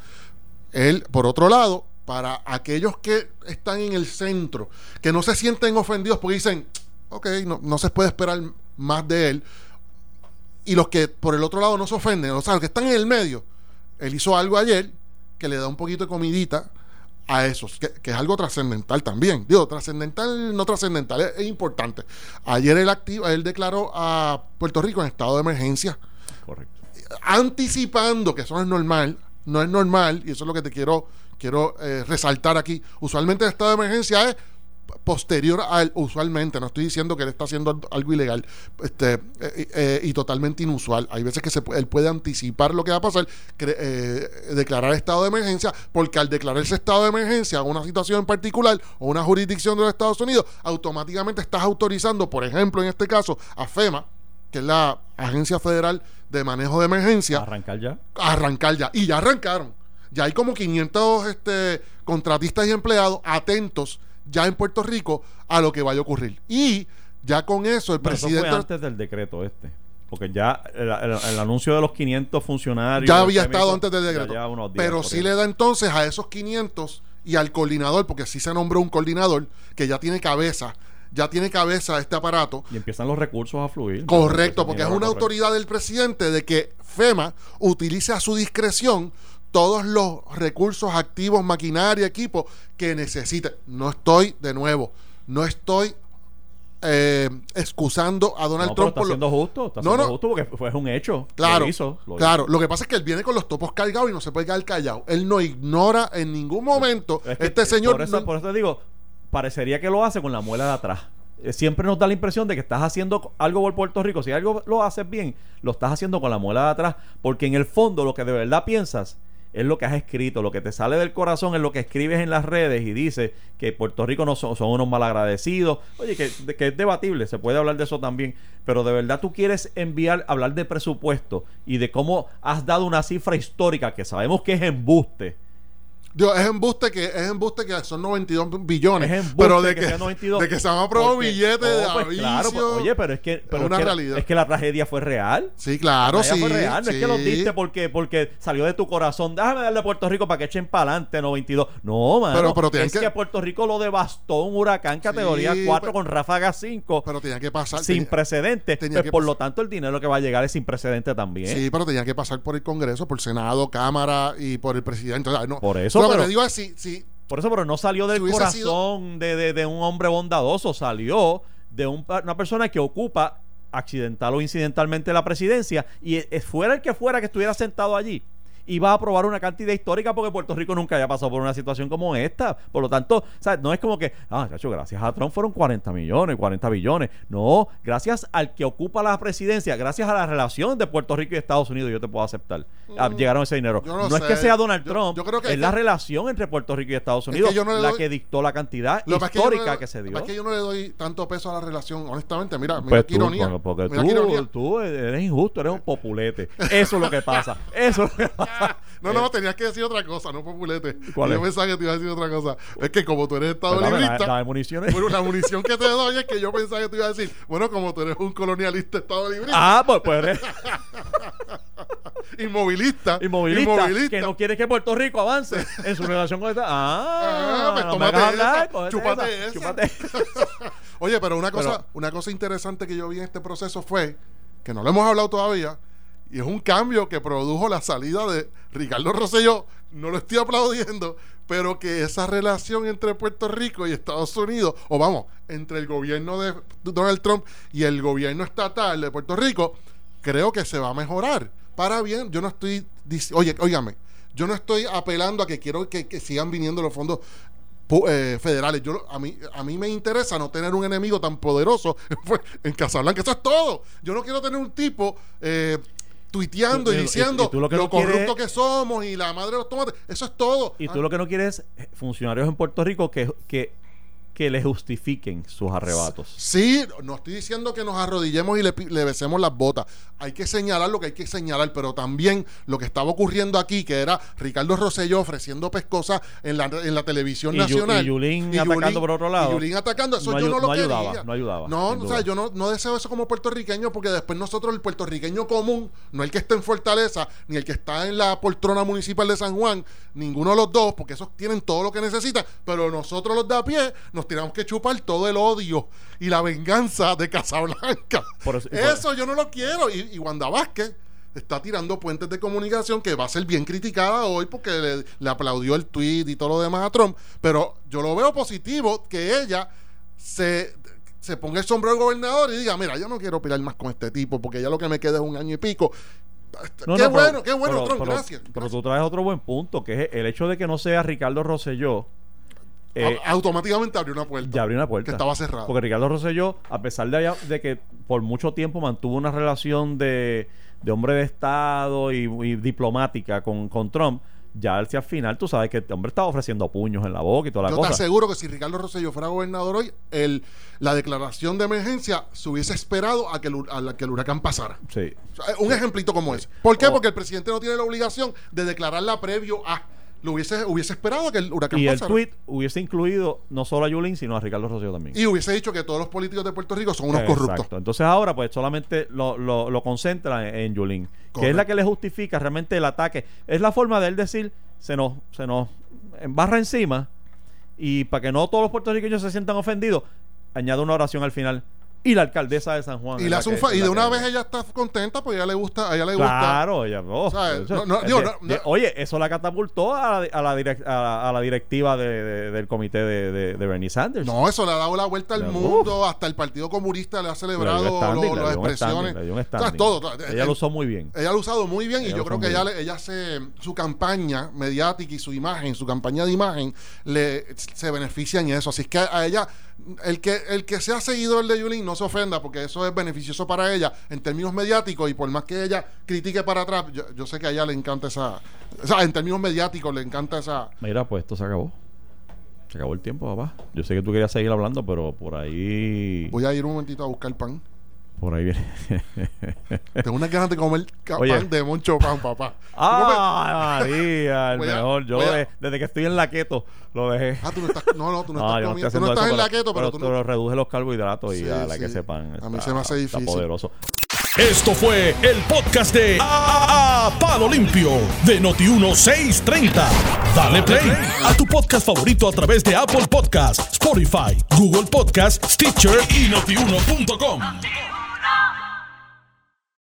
Él, por otro lado, para aquellos que están en el centro, que no se sienten ofendidos porque dicen, ok, no, no se puede esperar más de él. Y los que por el otro lado no se ofenden, o sea, los que están en el medio, él hizo algo ayer que le da un poquito de comidita a esos, que, que es algo trascendental también. Digo, trascendental, no trascendental, es, es importante. Ayer él, activa, él declaró a Puerto Rico en estado de emergencia, Correcto. anticipando que eso no es normal, no es normal, y eso es lo que te quiero, quiero eh, resaltar aquí. Usualmente el estado de emergencia es posterior al usualmente no estoy diciendo que él está haciendo al- algo ilegal este eh, eh, y totalmente inusual hay veces que se, él puede anticipar lo que va a pasar eh, declarar estado de emergencia porque al declarar ese estado de emergencia a una situación en particular o una jurisdicción de los Estados Unidos automáticamente estás autorizando por ejemplo en este caso a FEMA que es la agencia federal de manejo de emergencia Arrancar ya. arrancar ya. Y ya arrancaron. Ya hay como 500 este, contratistas y empleados atentos ya en Puerto Rico a lo que vaya a ocurrir. Y ya con eso el Pero eso presidente... fue antes del decreto este. Porque ya el, el- el anuncio de los 500 funcionarios. ya había estado antes del decreto. días Pero sí le da entonces a esos 500 y al coordinador, porque sí se nombró un coordinador que ya tiene cabeza, ya tiene cabeza este aparato. Y empiezan los recursos a fluir. Correcto, porque es una autoridad del presidente de que FEMA utilice a su discreción todos los recursos activos, maquinaria, equipo que necesite. No estoy, de nuevo, no estoy eh, excusando a Donald No, pero Trump está por lo- siendo justo. Está No, siendo no. justo porque fue un hecho. Claro, Lo hizo. lo claro. Lo que pasa es que él viene con los topos cargados y no se puede quedar callado. Él no ignora en ningún momento. hizo. Es que, este señor. Por eso, no- por eso te digo, parecería que lo hace con la muela de atrás. Eh, Siempre nos da la impresión de que estás haciendo algo por Puerto Rico. Si algo lo haces bien, lo estás haciendo con la muela de atrás. Porque en el fondo lo que de verdad piensas es lo que has escrito. Lo que te sale del corazón es lo que escribes en las redes y dices que Puerto Rico no son, son unos malagradecidos. Oye, que, que es debatible, se puede hablar de eso también. Pero de verdad tú quieres enviar, hablar de presupuesto y de cómo has dado una cifra histórica que sabemos que es embuste. Digo, es embuste que es embuste que son 92 billones. Es embuste pero de que que, sea 92, de que se han aprobado billetes de oh, pues aviso. claro, pues, oye, pero es que, pero una es que, realidad. es que la tragedia fue real. Sí, claro, La sí. fue real. No es que lo diste porque, porque salió de tu corazón. Déjame darle a Puerto Rico para que echen para adelante 92. No, mano. Pero- pero es que- que... Puerto Rico lo devastó un huracán categoría Sí, 4 pero- con ráfaga 5 Pero tenía que pasar. sin tenía- precedentes. tenía Pues, que por lo tanto, el dinero que va a llegar es sin precedentes también. Sí, pero tenía que pasar por el Congreso, por Senado, Cámara y por el presidente. O sea, no. Por eso, Que pero- te digo si, si Por eso, pero no salió del Si corazón de, de- de un hombre bondadoso, salió de un una persona que ocupa accidental o incidentalmente la presidencia y e- e- fuera el que fuera que estuviera sentado allí iba a aprobar una cantidad histórica porque Puerto Rico nunca había pasado por una situación como esta. Por lo tanto, ¿sabes? no es como que, ah, cacho, gracias a Trump fueron 40 millones, 40 billones. No, gracias al que ocupa la presidencia, gracias a la relación de Puerto Rico y Estados Unidos, yo te puedo aceptar. Ah, llegaron ese dinero. Mm, no No, es que sea Donald Yo- Trump, yo creo que es es la relación entre Puerto Rico y Estados Unidos la que dictó la cantidad que que histórica que se dio. es que yo no le doy tanto peso a la relación, honestamente. Mira, mira Pues qué tú, ironía. bueno, porque Mira qué tú, ironía. tú eres injusto, eres un populete. Eso es lo que pasa. Eso es lo que pasa. No, no, tenías que decir otra cosa, no populete. ¿Cuál yo es? pensaba que te iba a decir otra cosa. Es que como tú eres estado Pues la- dame municiones. bueno, la munición que te doy es que yo pensaba que te iba a decir, bueno, como tú eres un colonialista estado librista, Ah, pues, pues eres inmovilista, inmovilista, que no quiere que Puerto Rico avance en su relación con esta. Ah, Ah, pues no me tómate hagas hablar, esa, cógete chúpate esa. Oye, pero una cosa, Pero- una cosa interesante que yo vi en este proceso fue, que no lo hemos hablado todavía, y es un cambio que produjo la salida de Ricardo Rosselló, no lo estoy aplaudiendo, pero que esa relación entre Puerto Rico y Estados Unidos, o vamos, entre el gobierno de Donald Trump y el gobierno estatal de Puerto Rico, creo que se va a mejorar. Para bien, yo no estoy, oye, óigame, yo no estoy apelando a que quiero que, que sigan viniendo los fondos eh, federales. Yo, a, mí, a mí me interesa no tener un enemigo tan poderoso en Casablanca. Eso es todo. Yo no quiero tener un tipo eh, tuiteando y diciendo y lo que lo, no quieres- corrupto que somos y la madre de los tomates. Eso es todo. Y Ah, tú lo que no quieres es funcionarios en Puerto Rico que, que, que le justifiquen sus arrebatos. Sí, no estoy diciendo que nos arrodillemos y le, besemos las botas. Hay que señalar lo que hay que señalar, pero también lo que estaba ocurriendo aquí, que era Ricardo Rosselló ofreciendo pescosas en la, en la televisión Y Yu- nacional. y Yulín atacando por otro lado. Y Yulín atacando, eso No yo no lo no ayudaba, quería. no ayudaba, No, o sea, yo no, no deseo eso como puertorriqueño, porque después nosotros, el puertorriqueño común, no el que está en Fortaleza, ni el que está en la poltrona municipal de San Juan, ninguno de los dos, porque esos tienen todo lo que necesitan, pero nosotros los de a pie nos tenemos que chupar todo el odio y la venganza de Casablanca. Por eso- por- yo no lo quiero. Y, y Wanda Vázquez, está tirando puentes de comunicación que va a ser bien criticada hoy porque le, le aplaudió el tweet y todo lo demás a Trump. Pero yo lo veo positivo que ella se, se ponga el sombrero de gobernador y diga, mira, yo no quiero pelear más con este tipo porque ya lo que me queda es un año y pico. No, qué no, pero- bueno, qué bueno, Trump, pero- gracias. Pero tú traes otro buen punto, que es el hecho de que no sea Ricardo Rosselló. Eh, automáticamente abrió una puerta. ya abrió una puerta. Que estaba cerrada. Porque Ricardo Rosselló, a pesar de, de que por mucho tiempo mantuvo una relación de, de hombre de Estado y, y diplomática con, con Trump, ya hacia el final tú sabes que este hombre estaba ofreciendo puños en la boca y toda la Yo te cosa. aseguro que si Ricardo Rosselló fuera gobernador hoy, el, la declaración de emergencia se hubiese esperado a que el, a la- que el huracán pasara. Sí. O sea, un ejemplito como ese. ¿Por qué? O- Porque el presidente no tiene la obligación de declararla previo a. Lo hubiese, hubiese esperado a que el huracán Y el pasara. tweet hubiese incluido no solo a Yulín, sino a Ricardo Rosselló también. Y hubiese dicho que todos los políticos de Puerto Rico son unos Exacto. corruptos. Entonces ahora pues solamente lo, lo, en, en Yulín, que es la que le justifica realmente el ataque. Es la forma de él decir, se nos, se nos embarra encima y para que no todos los puertorriqueños se sientan ofendidos, añade una oración al final. Y la alcaldesa de San Juan. Y, la que- y de una vez ella está contenta a ella le gusta, a ella le gusta. Claro, ella, No, oye, eso la catapultó a la, a la, direc- a la- a la directiva de- de- del comité de, de, Bernie Sanders. No, eso le ha dado la vuelta al Uf. mundo. Hasta el Partido Comunista le ha Le celebrado standing, lo- las expresiones. standing, O sea, todo, todo. Ella lo usó muy bien. Ella lo ha usado muy bien y yo creo que ella, le- ella se su campaña mediática y su imagen, su campaña de imagen le se beneficia en eso. Así es que a ella el que el que sea seguidor de Yulín no se ofenda porque eso es beneficioso para ella en términos mediáticos y por más que ella critique para atrás, yo, yo sé que a ella le encanta esa o sea, en términos mediáticos le encanta esa Mira, pues esto se acabó. Se acabó el tiempo, papá. Yo sé que tú querías seguir hablando, pero por ahí. Voy a ir un momentito a buscar pan. Por ahí viene. Tengo unas ganas de comer Oye. pan de Moncho Pan, papá. ¡Ah, María! El Voy a- mejor. Yo a- de- desde que estoy en la keto lo dejé. Ah, tú no estás, no, no, tú no, No, estás no comiendo, tú no estás eso, en la pero- keto, pero, tú no. pero reduje los carbohidratos y a la sí. que sepan. A mí está- se me hace está difícil. poderoso. Esto fue el podcast de A, A- Palo Limpio de Noti1630. Dale play a tu podcast favorito a través de Apple Podcasts, Spotify, Google Podcasts, Stitcher y notiuno.com.